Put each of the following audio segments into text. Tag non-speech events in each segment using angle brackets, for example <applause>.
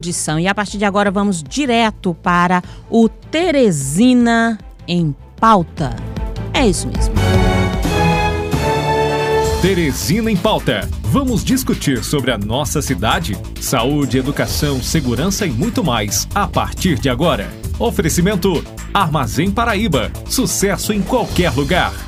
edição. E a partir de agora vamos direto para o Teresina em pauta. É isso mesmo. Teresina em pauta. Vamos discutir sobre a nossa cidade, saúde, educação, segurança e muito mais a partir de agora. Oferecimento Armazém Paraíba. Sucesso em qualquer lugar.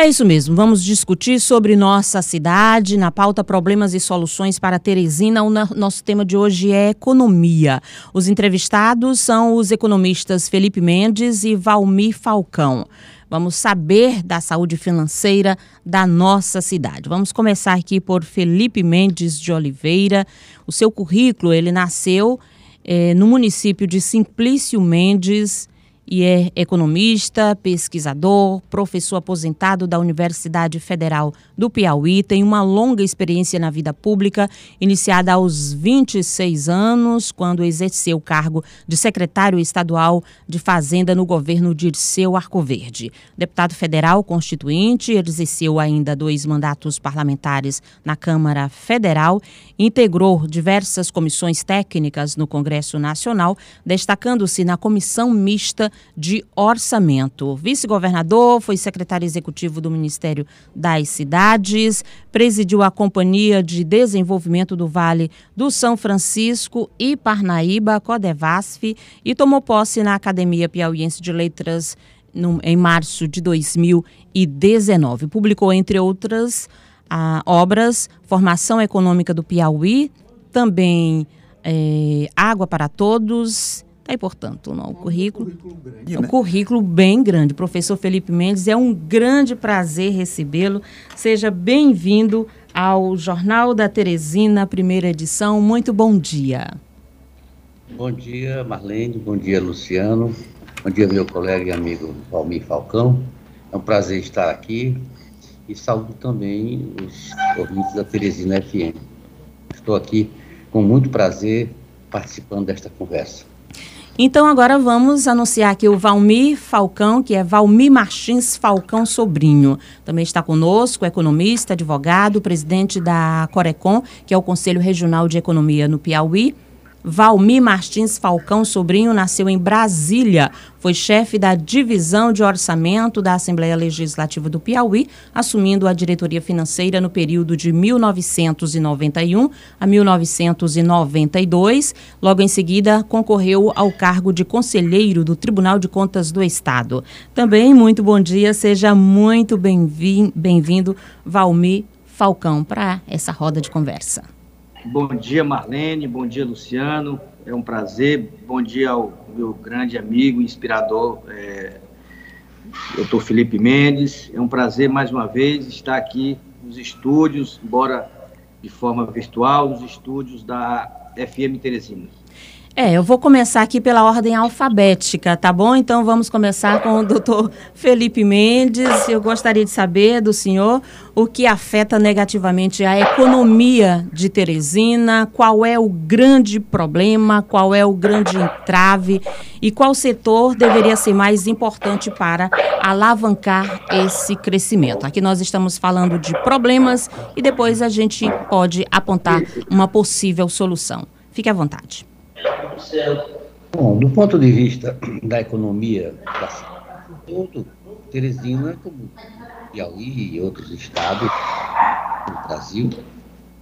É isso mesmo, vamos discutir sobre nossa cidade, na pauta Problemas e Soluções para Teresina. O nosso tema de hoje é economia. Os entrevistados são os economistas Felipe Mendes e Valmir Falcão. Vamos saber da saúde financeira da nossa cidade. Vamos começar aqui por Felipe Mendes de Oliveira. O seu currículo, ele nasceu eh, no município de Simplício Mendes, e é economista, pesquisador, professor aposentado da Universidade Federal do Piauí, tem uma longa experiência na vida pública, iniciada aos 26 anos, quando exerceu o cargo de secretário estadual de Fazenda no governo Dirceu Arcoverde. Deputado federal constituinte, exerceu ainda dois mandatos parlamentares na Câmara Federal, integrou diversas comissões técnicas no Congresso Nacional, destacando-se na comissão mista de Orçamento. Vice-governador, foi secretário executivo do Ministério das Cidades, presidiu a Companhia de Desenvolvimento do Vale do São Francisco e Parnaíba, Codevasf, e tomou posse na Academia Piauiense de Letras no, em março de 2019. Publicou, entre outras obras, Formação Econômica do Piauí, também é, Água para Todos Aí, portanto, não, o currículo, é um currículo bem grande. professor Felipe Mendes, é um grande prazer recebê-lo. Seja bem-vindo ao Jornal da Teresina, primeira edição. Muito bom dia. Bom dia, Marlene. Bom dia, Luciano. Bom dia, meu colega e amigo Valmir Falcão. É um prazer estar aqui e saúdo também os ouvintes da Teresina FM. Estou aqui com muito prazer participando desta conversa. Então agora vamos anunciar aqui o Valmir Falcão, que é Valmir Martins Falcão Sobrinho. Também está conosco, economista, advogado, presidente da Corecon, que é o Conselho Regional de Economia no Piauí. Valmir Martins Falcão Sobrinho nasceu em Brasília, foi chefe da divisão de orçamento da Assembleia Legislativa do Piauí, assumindo a diretoria financeira no período de 1991 a 1992. Logo em seguida, concorreu ao cargo de conselheiro do Tribunal de Contas do Estado. Também, muito bom dia, seja muito bem-vindo, Valmir Falcão, para essa roda de conversa. Bom dia, Marlene. Bom dia, Luciano. É um prazer. Bom dia ao meu grande amigo, inspirador, é, doutor Felipe Mendes. É um prazer, mais uma vez, estar aqui nos estúdios, embora de forma virtual, nos estúdios da FM Teresina. É, eu vou começar aqui pela ordem alfabética, tá bom? Então vamos começar com o doutor Felipe Mendes. Eu gostaria de saber do senhor o que afeta negativamente a economia de Teresina, qual é o grande problema, qual é o grande entrave e qual setor deveria ser mais importante para alavancar esse crescimento. Aqui nós estamos falando de problemas e depois a gente pode apontar uma possível solução. Fique à vontade. Bom, do ponto de vista da economia todo, Teresina, como Piauí e outros estados do Brasil,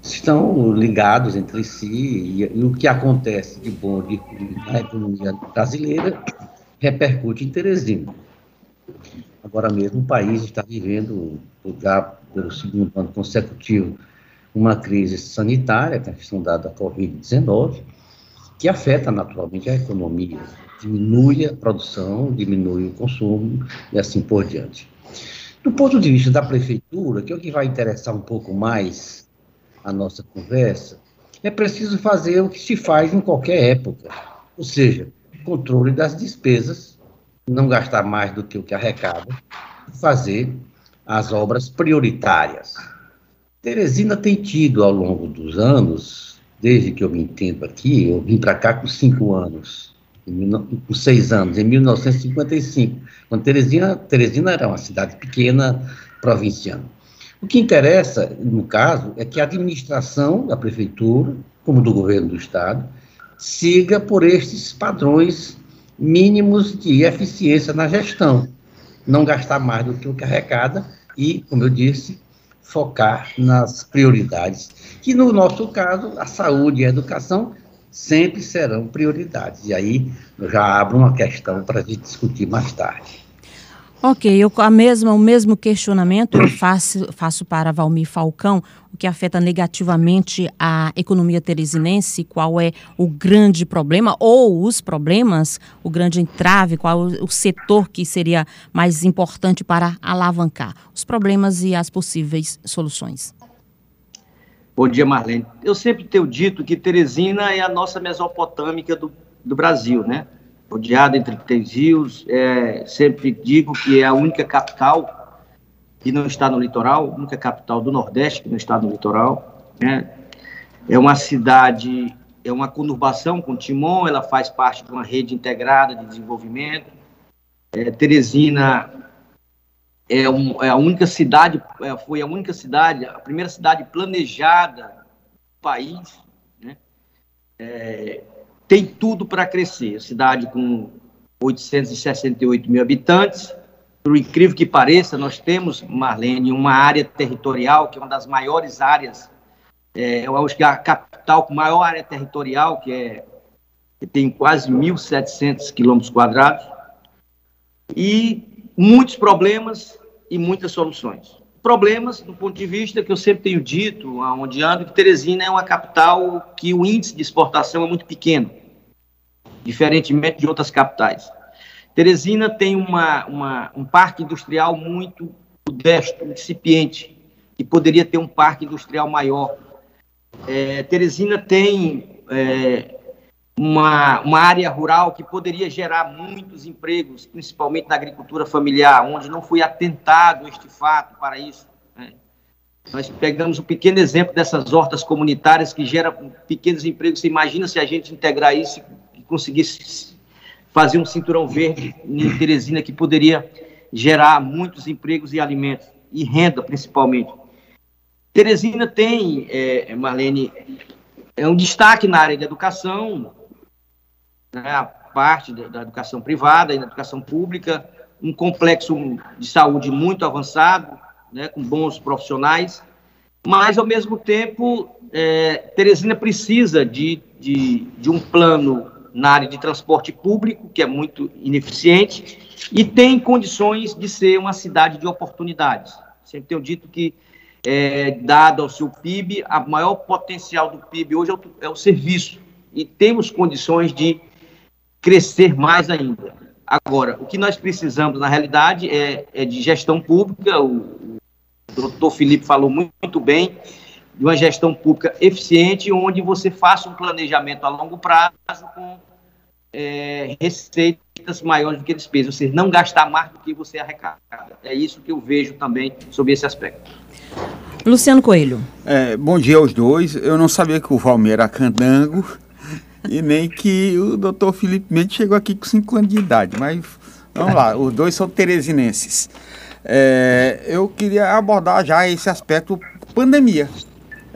estão ligados entre si e, e o que acontece de bom de, na economia brasileira repercute em Teresina. Agora mesmo o país está vivendo, já pelo segundo ano consecutivo, uma crise sanitária, que é a questão dada Covid-19, que afeta naturalmente a economia, diminui a produção, diminui o consumo e assim por diante. Do ponto de vista da prefeitura, que é o que vai interessar um pouco mais a nossa conversa, é preciso fazer o que se faz em qualquer época, ou seja, controle das despesas, não gastar mais do que o que arrecada, fazer as obras prioritárias. Teresina tem tido, ao longo dos anos, desde que eu me entendo aqui, eu vim para cá com cinco anos, com seis anos, em 1955, quando Teresina, Teresina era uma cidade pequena, provinciana. O que interessa, no caso, é que a administração da prefeitura, como do governo do estado, siga por estes padrões mínimos de eficiência na gestão. Não gastar mais do que o que arrecada e, como eu disse, focar nas prioridades, que no nosso caso, a saúde e a educação sempre serão prioridades. E aí eu já abro uma questão para a gente discutir mais tarde. Ok, eu a mesma, o mesmo questionamento eu faço, faço para Valmir Falcão, o que afeta negativamente a economia teresinense, qual é o grande problema, ou os problemas, o grande entrave, qual o setor que seria mais importante para alavancar os problemas e as possíveis soluções. Bom dia, Marlene. Eu sempre tenho dito que Teresina é a nossa mesopotâmica do, do Brasil, né? Rodeada entre três rios. É, sempre digo que é a única capital que não está no litoral, a única capital do Nordeste que não está no litoral. Né? É uma cidade, é uma conurbação com Timon, ela faz parte de uma rede integrada de desenvolvimento. É, Teresina é, um, é, a única cidade, é, foi a única cidade, a primeira cidade planejada do país, né? Tem tudo para crescer. Cidade com 868 mil habitantes. Por incrível que pareça, nós temos, Marlene, uma área territorial que é uma das maiores áreas. É, eu acho que é a capital com maior área territorial, que é que tem quase 1.700 quilômetros quadrados. E muitos problemas e muitas soluções problemas do ponto de vista que eu sempre tenho dito, aonde ando, que Teresina é uma capital que o índice de exportação é muito pequeno, diferentemente de outras capitais. Teresina tem uma, uma, um parque industrial muito modesto, incipiente, e poderia ter um parque industrial maior. É, Teresina tem é, uma, uma área rural que poderia gerar muitos empregos, principalmente na agricultura familiar, onde não foi atentado este fato para isso. Né? Nós pegamos um pequeno exemplo dessas hortas comunitárias que geram pequenos empregos. Você imagina se a gente integrar isso e conseguisse fazer um cinturão verde em Teresina que poderia gerar muitos empregos e alimentos, e renda principalmente. Teresina tem, é, Marlene, é um destaque na área de educação, né, a parte da, educação privada e da educação pública, um complexo de saúde muito avançado, né, com bons profissionais, mas, ao mesmo tempo, é, Teresina precisa de, de, de um plano na área de transporte público, que é muito ineficiente, e tem condições de ser uma cidade de oportunidades. Sempre tenho dito que, é, dado ao seu PIB, a maior potencial do PIB hoje é o, é o serviço, e temos condições de crescer mais ainda. Agora, o que nós precisamos, na realidade, é, é de gestão pública. O, o doutor Felipe falou muito, muito bem de uma gestão pública eficiente, onde você faça um planejamento a longo prazo com é, receitas maiores do que despesas, ou seja, não gastar mais do que você arrecada. É isso que eu vejo também sobre esse aspecto. Luciano Coelho. É, bom dia aos dois. Eu não sabia que o Valmir era candango e nem que o doutor Felipe Mendes chegou aqui com 5 anos de idade. Mas vamos lá, os dois são teresinenses. É, eu queria abordar já esse aspecto pandemia.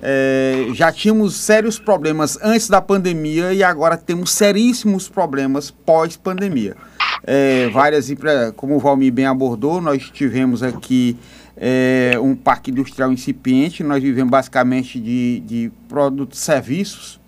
É, já tínhamos sérios problemas antes da pandemia e agora temos seríssimos problemas pós-pandemia. É, várias como o Valmir bem abordou, nós tivemos aqui é, um parque industrial incipiente, nós vivemos basicamente de, de produtos e serviços,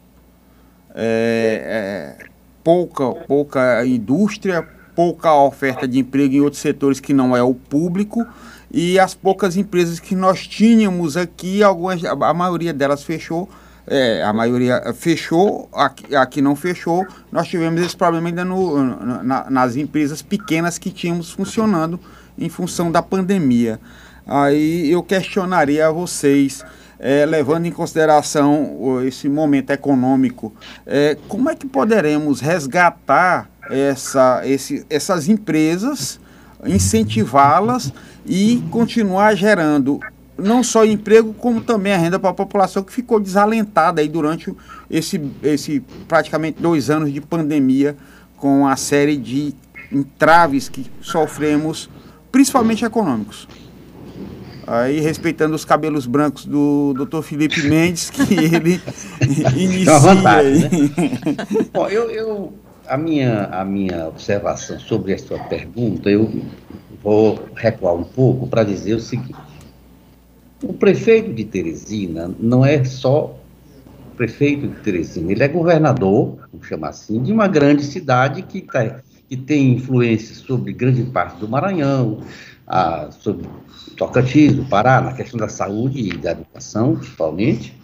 é, é, pouca, pouca indústria, pouca oferta de emprego em outros setores que não é o público e as poucas empresas que nós tínhamos aqui, algumas, a maioria delas fechou, é, a maioria fechou, aqui, aqui não fechou, nós tivemos esse problema ainda no, na, nas empresas pequenas que tínhamos funcionando em função da pandemia. Aí eu questionaria a vocês, é, levando em consideração esse momento econômico, é, como é que poderemos resgatar essa, esse, essas empresas, incentivá-las e continuar gerando não só emprego, como também a renda para a população que ficou desalentada aí durante esse, esse praticamente dois anos de pandemia, com a série de entraves que sofremos, principalmente econômicos. Aí, respeitando os cabelos brancos do Dr. Felipe Mendes, que <laughs> ele inicia. É vantagem, né? Bom, eu, eu, a, minha, a minha observação sobre a sua pergunta, eu vou recuar um pouco para dizer o seguinte. O prefeito de Teresina não é só prefeito de Teresina, ele é governador, vamos chamar assim, de uma grande cidade que, tá, que tem influência sobre grande parte do Maranhão, a, sobre Tocantins, do Pará, na questão da saúde e da educação, principalmente.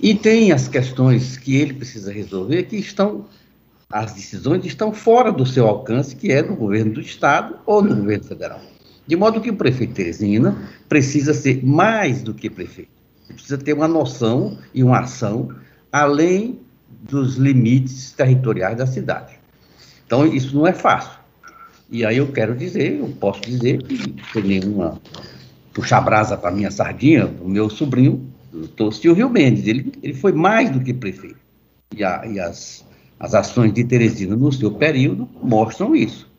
E tem as questões que ele precisa resolver que estão, as decisões estão fora do seu alcance, que é do governo do Estado ou do governo federal. De modo que o prefeito Teresina precisa ser mais do que prefeito. Ele precisa ter uma noção e uma ação além dos limites territoriais da cidade. Então, isso não é fácil. E aí eu quero dizer, eu posso dizer que sem nenhuma puxar brasa para minha sardinha, o meu sobrinho, o doutor Silvio Mendes, ele, ele foi mais do que prefeito. E, a, e as, as ações de Teresina no seu período mostram isso.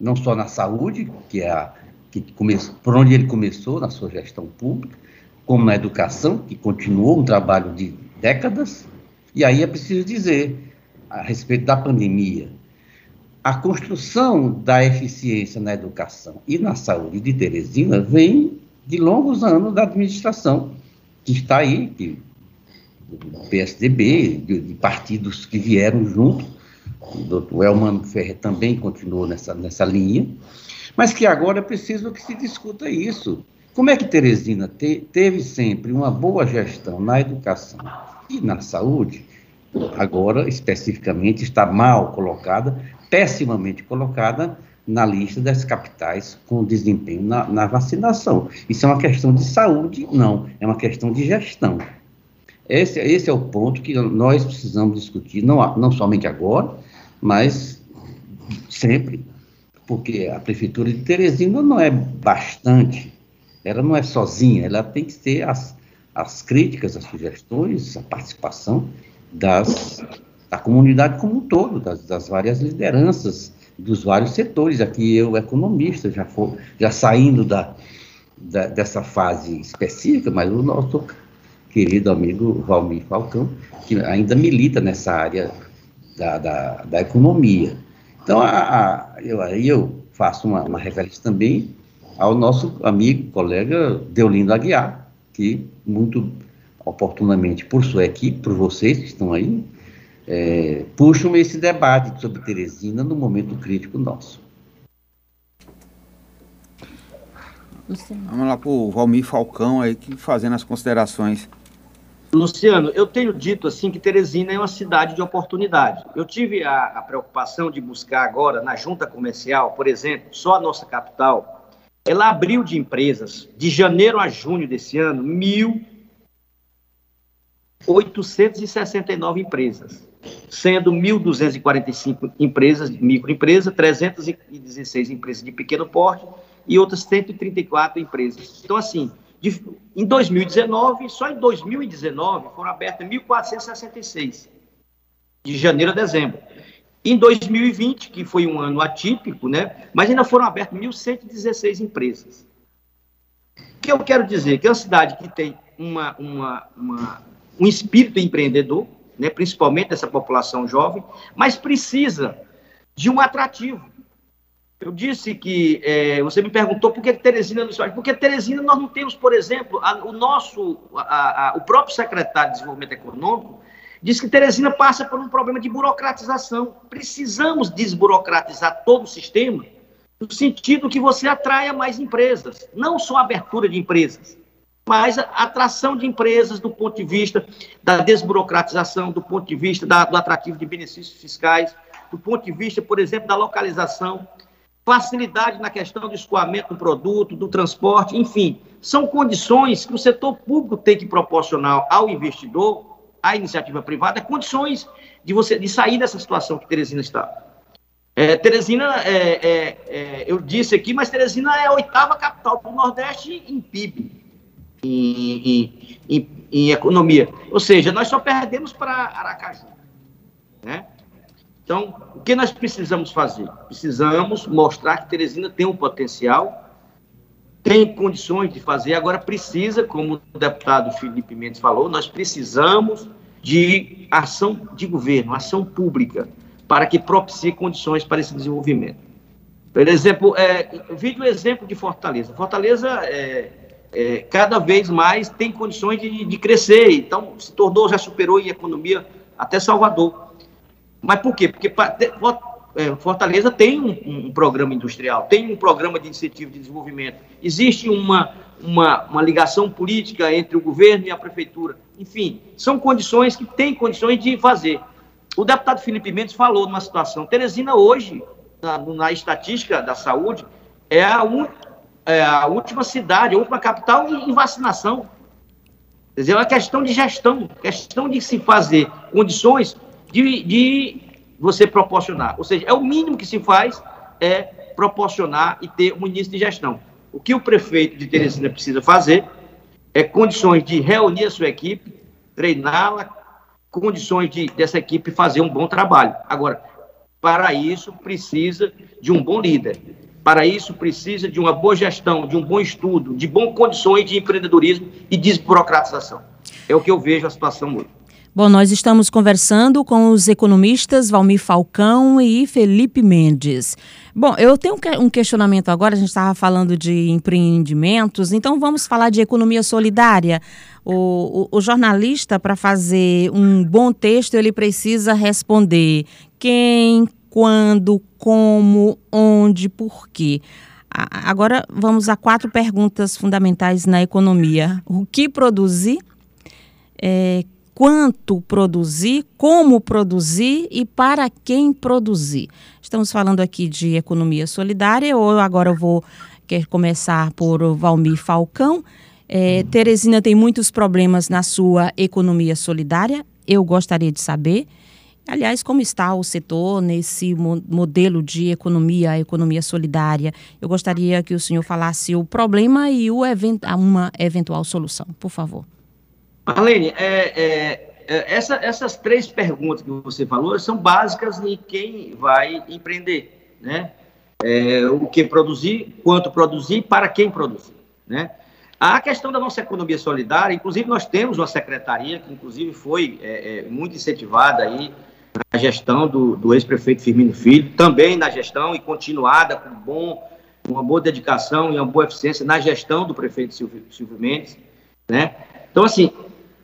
Não só na saúde, que é a, que começou, por onde ele começou na sua gestão pública, como na educação, que continuou um trabalho de décadas, e aí é preciso dizer, a respeito da pandemia, a construção da eficiência na educação e na saúde de Teresina vem de longos anos da administração, que está aí, que, do PSDB, de, de partidos que vieram junto, o doutor Elmano Ferreira também continuou nessa, nessa linha, mas que agora é preciso que se discuta isso. Como é que Teresina te, teve sempre uma boa gestão na educação e na saúde, agora especificamente está mal colocada, pessimamente colocada na lista das capitais com desempenho na, na, vacinação. Isso é uma questão de saúde? Não, é uma questão de gestão. Esse, esse é o ponto que nós precisamos discutir, não, não somente agora, mas sempre porque a prefeitura de Teresina não é bastante, ela não é sozinha, ela tem que ter as, as críticas, as sugestões, a participação das, da comunidade como um todo, das, das várias lideranças dos vários setores. Aqui eu, economista, já, for, já saindo da, da, dessa fase específica, mas o nosso querido amigo Valmir Falcão, que ainda milita nessa área da, da, da economia. Então, a, a, eu, aí eu faço uma, uma referência também ao nosso amigo, colega Deolindo Aguiar, que muito oportunamente por sua equipe, por vocês que estão aí, é, puxam esse debate sobre Teresina no momento crítico nosso. Vamos lá para o Valmir Falcão aí, que fazendo as considerações Luciano, eu tenho dito assim que Teresina é uma cidade de oportunidade. Eu tive a, a, preocupação de buscar agora na junta comercial, por exemplo, só a nossa capital, ela abriu de empresas de janeiro a junho desse ano 1.869 empresas, sendo 1.245 empresas microempresas, 316 empresas de pequeno porte e outras 134 empresas. Então assim de, em 2019, só em 2019 foram abertas 1.466, de janeiro a dezembro. Em 2020, que foi um ano atípico, né, mas ainda foram abertas 1.116 empresas. O que eu quero dizer? Que é uma cidade que tem uma, uma, uma, um espírito empreendedor, né, principalmente dessa população jovem, mas precisa de um atrativo. Eu disse que é, você me perguntou por que Teresina não se Porque Teresina nós não temos, por exemplo, a, o nosso, a, a, o próprio secretário de Desenvolvimento Econômico diz que Teresina passa por um problema de burocratização. Precisamos desburocratizar todo o sistema no sentido que você atraia mais empresas, não só abertura de empresas, mas a atração de empresas do ponto de vista da desburocratização, do ponto de vista da, do atrativo de benefícios fiscais, do ponto de vista, por exemplo, da localização facilidade na questão do escoamento do produto, do transporte, enfim, são condições que o setor público tem que proporcionar ao investidor, à iniciativa privada, condições de você de sair dessa situação que Teresina está. É, Teresina, é, é, é, eu disse aqui, mas Teresina é a oitava capital do Nordeste em PIB, em, em, em, economia. Ou seja, nós só perdemos para Aracaju. Né? Então, o que nós precisamos fazer? Precisamos mostrar que Teresina tem um potencial, tem condições de fazer, agora precisa, como o deputado Felipe Mendes falou, nós precisamos de ação de governo, ação pública, para que propicie condições para esse desenvolvimento. Por exemplo, é, vi o exemplo de Fortaleza. Fortaleza é, é, cada vez mais tem condições de, de crescer, então se tornou, já superou em economia até Salvador. Mas por quê? Porque é, Fortaleza tem um, um, programa industrial, tem um programa de incentivo de desenvolvimento, existe uma, uma, uma ligação política entre o governo e a prefeitura. Enfim, são condições que têm condições de fazer. O deputado Felipe Mendes falou numa situação. Teresina, hoje, na, na estatística da saúde, é a, un, é a última cidade, a última capital em, vacinação. Quer dizer, é uma questão de gestão, questão de se fazer condições de, de você proporcionar. Ou seja, é o mínimo que se faz é proporcionar e ter um início de gestão. O que o prefeito de Teresina precisa fazer é condições de reunir a sua equipe, treiná-la, condições de dessa equipe fazer um bom trabalho. Agora, para isso precisa de um bom líder. Para isso precisa de uma boa gestão, de um bom estudo, de boas condições de empreendedorismo e desburocratização. É o que eu vejo a situação hoje. Bom, nós estamos conversando com os economistas Valmir Falcão e Felipe Mendes. Bom, eu tenho um questionamento agora, a gente estava falando de empreendimentos, então vamos falar de economia solidária. O, o, o jornalista, para fazer um bom texto, ele precisa responder quem, quando, como, onde, por quê. Agora vamos a quatro perguntas fundamentais na economia. O que produzir? É, quanto produzir, como produzir e para quem produzir. Estamos falando aqui de economia solidária, ou agora eu vou quer começar por Valmir Falcão. É, Teresina tem muitos problemas na sua economia solidária. Eu gostaria de saber, aliás, como está o setor nesse mo modelo de economia, economia solidária. Eu gostaria que o senhor falasse o problema e o event uma eventual solução, por favor. Marlene, é, é, é, essa, essas três perguntas que você falou são básicas de quem vai empreender, né? É, o que produzir, quanto produzir, para quem produzir, né? A questão da nossa economia solidária, inclusive nós temos uma secretaria que inclusive foi é muito incentivada aí na gestão do, do ex-prefeito Firmino Filho, também na gestão e continuada com bom, uma boa dedicação e uma boa eficiência na gestão do prefeito Silvio, Silvio Mendes, né? Então, assim,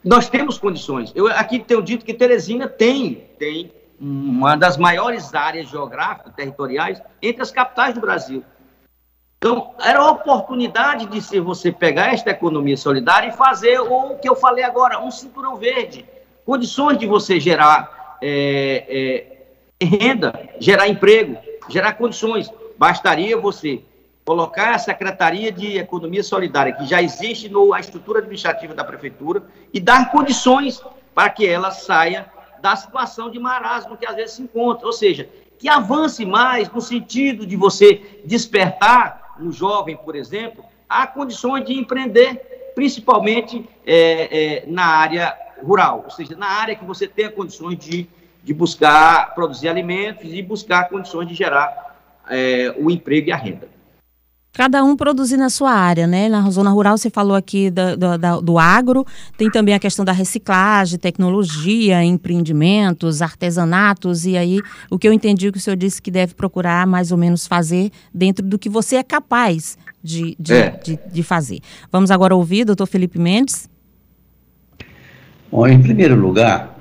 nós temos condições. Eu aqui tenho dito que Teresina tem, tem uma das maiores áreas geográficas, territoriais, entre as capitais do Brasil. Então, era a oportunidade de se você pegar esta economia solidária e fazer o que eu falei agora, um cinturão verde. Condições de você gerar é, é, renda, gerar emprego, gerar condições. Bastaria você colocar a Secretaria de Economia Solidária, que já existe na estrutura administrativa da Prefeitura, e dar condições para que ela saia da situação de marasmo que às vezes se encontra. Ou seja, que avance mais no sentido de você despertar no jovem, por exemplo, a condições de empreender, principalmente é, é, na área rural, ou seja, na área que você tenha condições de, de buscar produzir alimentos e buscar condições de gerar é, o emprego e a renda. Cada um produzir na sua área, né? Na zona rural, você falou aqui do, do, do, agro, tem também a questão da reciclagem, tecnologia, empreendimentos, artesanatos, e aí o que eu entendi que o senhor disse que deve procurar mais ou menos fazer dentro do que você é capaz de, de, é. de, de fazer. Vamos agora ouvir, doutor Felipe Mendes. Bom, em primeiro lugar,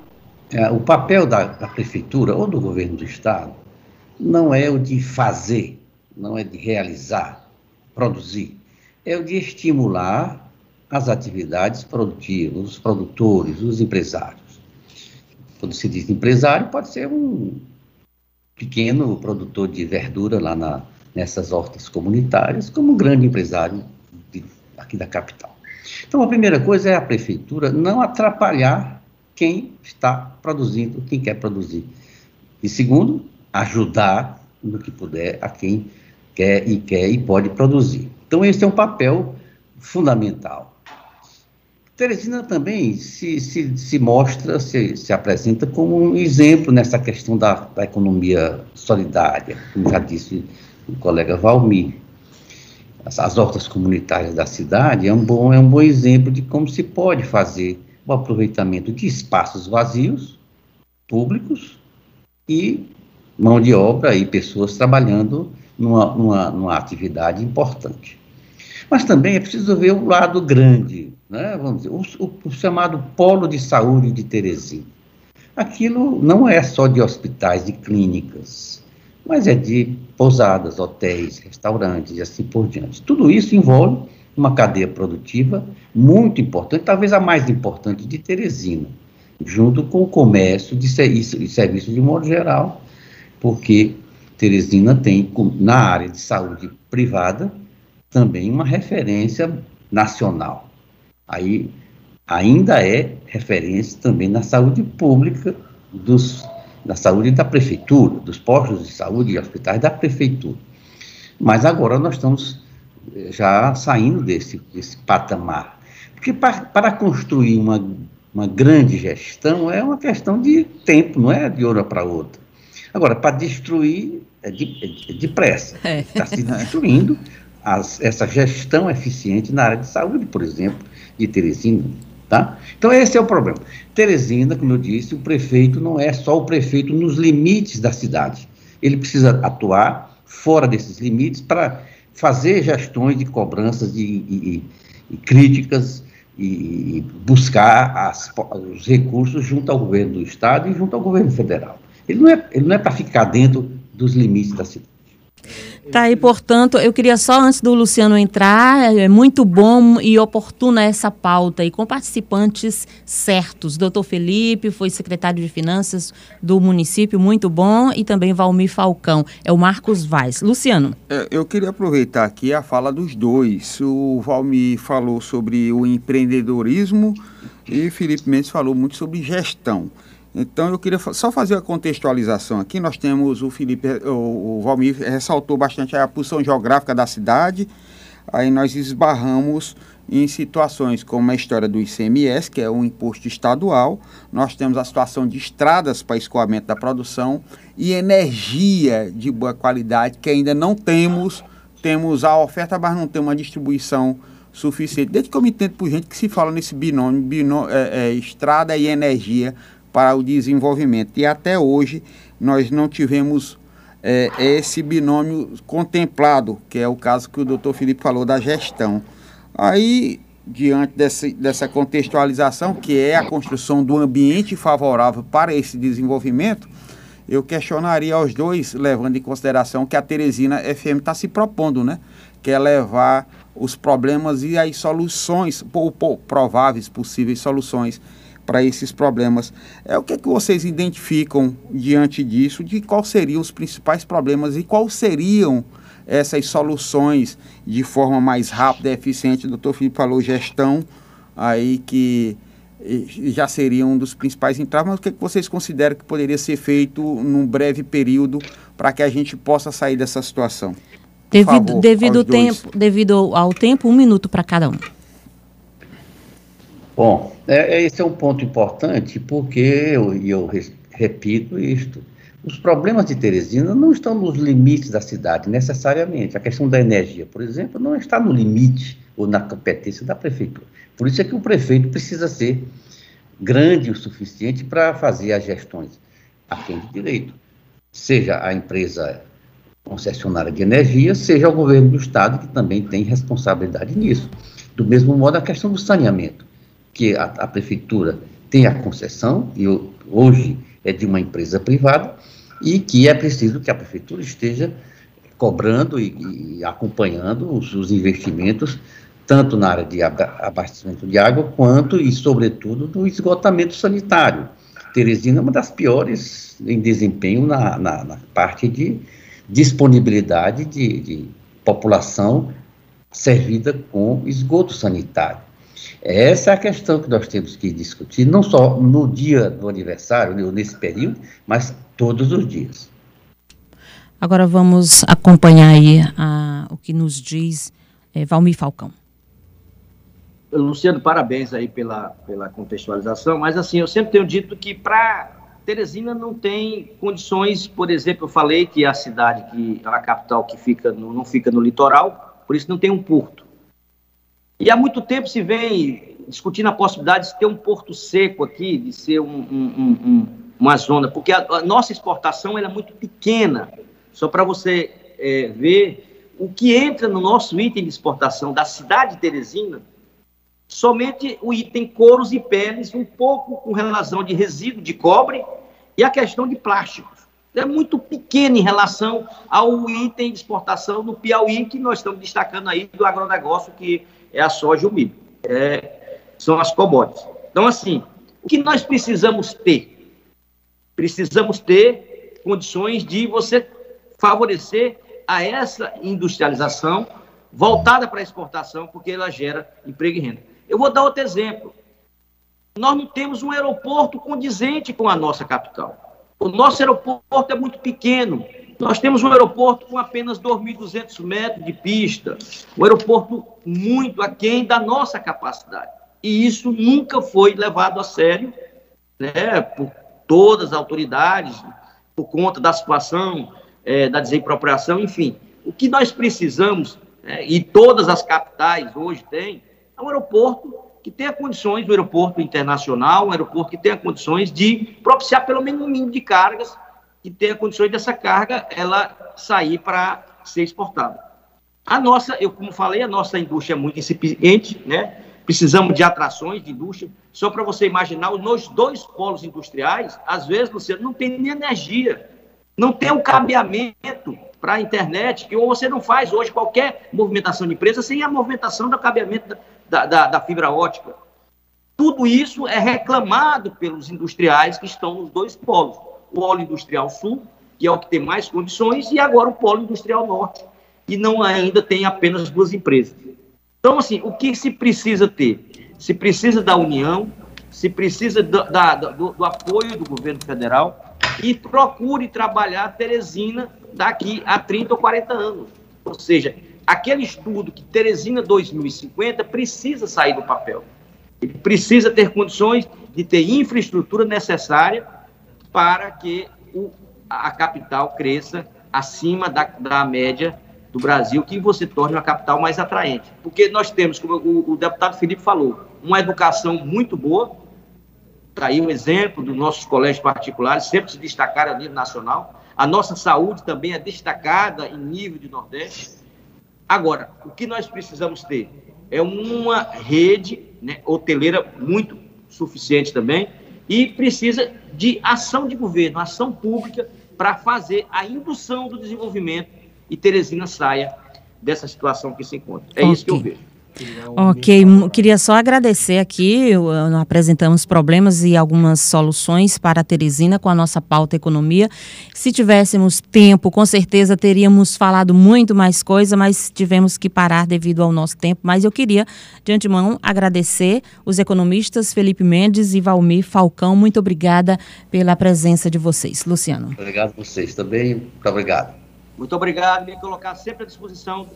é, o papel da, da prefeitura ou do governo do estado não é o de fazer, não é de realizar produzir, é o de estimular as atividades produtivas, os produtores, os empresários. Quando se diz empresário, pode ser um pequeno produtor de verdura lá na, nessas hortas comunitárias, como um grande empresário de, aqui da capital. Então, a primeira coisa é a prefeitura não atrapalhar quem está produzindo, quem quer produzir. E segundo, ajudar no que puder a quem quer e quer e pode produzir. Então, esse é um papel fundamental. Teresina também se, se, se mostra, se, se apresenta como um exemplo nessa questão da, da economia solidária, como já disse o colega Valmir. As, as hortas comunitárias da cidade, é um, bom, é um bom exemplo de como se pode fazer o aproveitamento de espaços vazios, públicos, e mão de obra e pessoas trabalhando numa, numa, numa atividade importante. Mas também é preciso ver o lado grande, né? vamos dizer, o, o, o chamado polo de saúde de Teresina. Aquilo não é só de hospitais, de clínicas, mas é de pousadas, hotéis, restaurantes e assim por diante. Tudo isso envolve uma cadeia produtiva muito importante, talvez a mais importante de Teresina, junto com o comércio de serviços de, serviço de modo geral, porque Teresina tem, na área de saúde privada, também uma referência nacional. Aí ainda é referência também na saúde pública, dos, na saúde da prefeitura, dos postos de saúde e hospitais da prefeitura. Mas agora nós estamos eh, já saindo desse, desse patamar. Porque para, para construir uma, uma grande gestão é uma questão de tempo, não é de hora para outra. Agora, para destruir é, de, é depressa. É. Está se destruindo as, essa gestão eficiente na área de saúde, por exemplo, de Teresina. Tá? Então, esse é o problema. Teresina, como eu disse, o prefeito não é só o prefeito nos limites da cidade. Ele precisa atuar fora desses limites para fazer gestões de cobranças e, e, e críticas e buscar as, os recursos junto ao governo do Estado e junto ao governo federal. Ele não é, ele não é para ficar dentro dos limites da cidade. Tá aí, portanto, eu queria só, antes do Luciano entrar, é muito bom e oportuna essa pauta e com participantes certos. Doutor Felipe foi secretário de Finanças do município, muito bom, e também Valmir Falcão, é o Marcos Vaz. Luciano. É, eu queria aproveitar aqui a fala dos dois. O Valmir falou sobre o empreendedorismo e Felipe Mendes falou muito sobre gestão. Então eu queria só fazer a contextualização aqui. Nós temos o Felipe, o, o Valmir ressaltou bastante a posição geográfica da cidade. Aí nós esbarramos em situações como a história do ICMS, que é um imposto estadual. Nós temos a situação de estradas para escoamento da produção e energia de boa qualidade, que ainda não temos. Temos a oferta, mas não temos uma distribuição suficiente. Desde que eu me entendo por gente que se fala nesse binômio, binômio é, é, estrada e energia para o desenvolvimento. E até hoje nós não tivemos é, esse binômio contemplado, que é o caso que o doutor Felipe falou da gestão. Aí, diante desse, dessa contextualização, que é a construção do ambiente favorável para esse desenvolvimento, eu questionaria aos dois, levando em consideração que a Teresina FM está se propondo, né? Que é levar os problemas e as soluções, ou, prováveis possíveis soluções para esses problemas. É o que, é que vocês identificam diante disso, de quais seriam os principais problemas e quais seriam essas soluções de forma mais rápida e eficiente. O doutor Felipe falou gestão, aí que já seria um dos principais entraves, mas o que, é que vocês consideram que poderia ser feito num breve período para que a gente possa sair dessa situação? devido, favor, devido, tempo, devido ao tempo, um minuto para cada um. Bom, é, é, esse é um ponto importante, porque, eu, e eu repito isto, os problemas de Teresina não estão nos limites da cidade, necessariamente. A questão da energia, por exemplo, não está no limite ou na competência da prefeitura. Por isso é que o prefeito precisa ser grande o suficiente para fazer as gestões a fim de direito. Seja a empresa concessionária de energia, seja o governo do estado, que também tem responsabilidade nisso. Do mesmo modo, a questão do saneamento que a, a prefeitura tem a concessão, e hoje é de uma empresa privada, e que é preciso que a prefeitura esteja cobrando e, e acompanhando os, os, investimentos, tanto na área de abastecimento de água, quanto e, sobretudo, no esgotamento sanitário. Teresina é uma das piores em desempenho na, na, na parte de disponibilidade de, de população servida com esgoto sanitário. Essa é a questão que nós temos que discutir, não só no dia do aniversário, né, nesse período, mas todos os dias. Agora vamos acompanhar aí a, o que nos diz é, Valmir Falcão. Luciano, parabéns aí pela, pela contextualização, mas assim, eu sempre tenho dito que para Teresina não tem condições, por exemplo, eu falei que a cidade, que a capital que fica no, não fica no litoral, por isso não tem um porto. E há muito tempo se vem discutindo a possibilidade de ter um porto seco aqui, de ser um, um, um, uma zona, porque a, a nossa exportação é muito pequena. Só para você é, ver o que entra no nosso item de exportação da cidade de Teresina, somente o item couros e peles, um pouco com relação de resíduo de cobre e a questão de plásticos. É muito pequeno em relação ao item de exportação no Piauí, que nós estamos destacando aí do agronegócio, que é a soja e o milho. É, são as commodities. Então, assim, o que nós precisamos ter? Precisamos ter condições de você favorecer a essa industrialização voltada para a exportação, porque ela gera emprego e renda. Eu vou dar outro exemplo. Nós não temos um aeroporto condizente com a nossa capital. O nosso aeroporto é muito pequeno. Nós temos um aeroporto com apenas 2.200 metros de pista, um aeroporto muito aquém da nossa capacidade. E isso nunca foi levado a sério né, por todas as autoridades, por conta da situação, é, da desapropriação, enfim. O que nós precisamos, é, e todas as capitais hoje têm, é um aeroporto que tenha condições, um aeroporto internacional, um aeroporto que tenha condições de propiciar pelo menos um mínimo de cargas, que tenha condições dessa carga ela sair para ser exportada. A nossa, eu como falei, a nossa indústria é muito incipiente, né? Precisamos de atrações de indústria. Só para você imaginar, nos dois polos industriais, às vezes você não tem nem energia, não tem um cabeamento para a internet, que você não faz hoje qualquer movimentação de empresa sem a movimentação do cabeamento da, da, da fibra ótica. Tudo isso é reclamado pelos industriais que estão nos dois polos. Polo industrial sul, que é o que tem mais condições, e agora o polo industrial norte, que não ainda tem apenas duas empresas. Então, assim, o que se precisa ter? Se precisa da união, se precisa do, da, do, do apoio do governo federal e procure trabalhar Teresina daqui a 30 ou 40 anos. Ou seja, aquele estudo que Teresina 2050 precisa sair do papel. Ele precisa ter condições de ter infraestrutura necessária para que o, a capital cresça acima da, da média do Brasil, que você torne uma capital mais atraente. Porque nós temos, como o, o deputado Felipe falou, uma educação muito boa, está aí um exemplo dos nossos colégios particulares, sempre se destacaram a nível nacional, a nossa saúde também é destacada em nível de Nordeste, Agora, o que nós precisamos ter? É uma rede né, hoteleira muito suficiente também e precisa de ação de governo, ação pública para fazer a indução do desenvolvimento e Teresina saia dessa situação que se encontra. É okay. isso que eu vejo. Ok, queria só agradecer aqui, apresentamos problemas e algumas soluções para a Teresina com a nossa pauta economia. Se tivéssemos tempo, com certeza teríamos falado muito mais coisa, mas tivemos que parar devido ao nosso tempo. Mas eu queria, de antemão, agradecer os economistas Felipe Mendes e Valmir Falcão. Muito obrigada pela presença de vocês. Luciano. Obrigado a vocês também. Muito obrigado. Muito obrigado. Me colocar sempre à disposição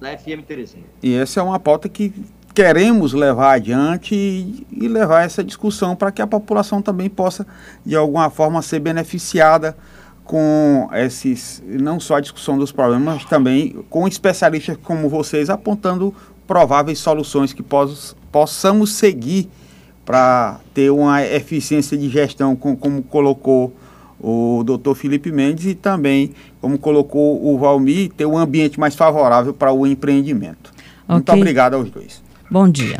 da FM Teresina. E essa é uma pauta que queremos levar adiante e, e levar essa discussão para que a população também possa, de alguma forma, ser beneficiada com esses, não só a discussão dos problemas, mas também com especialistas como vocês apontando prováveis soluções que poss, possamos seguir para ter uma eficiência de gestão, com, como colocou o doutor Felipe Mendes e também, como colocou o Valmir, ter um ambiente mais favorável para o empreendimento. Okay. Muito obrigado aos dois. Bom dia.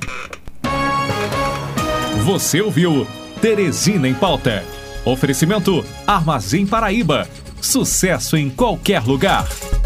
Você ouviu Teresina em Pauta. Oferecimento Armazém Paraíba. Sucesso em qualquer lugar.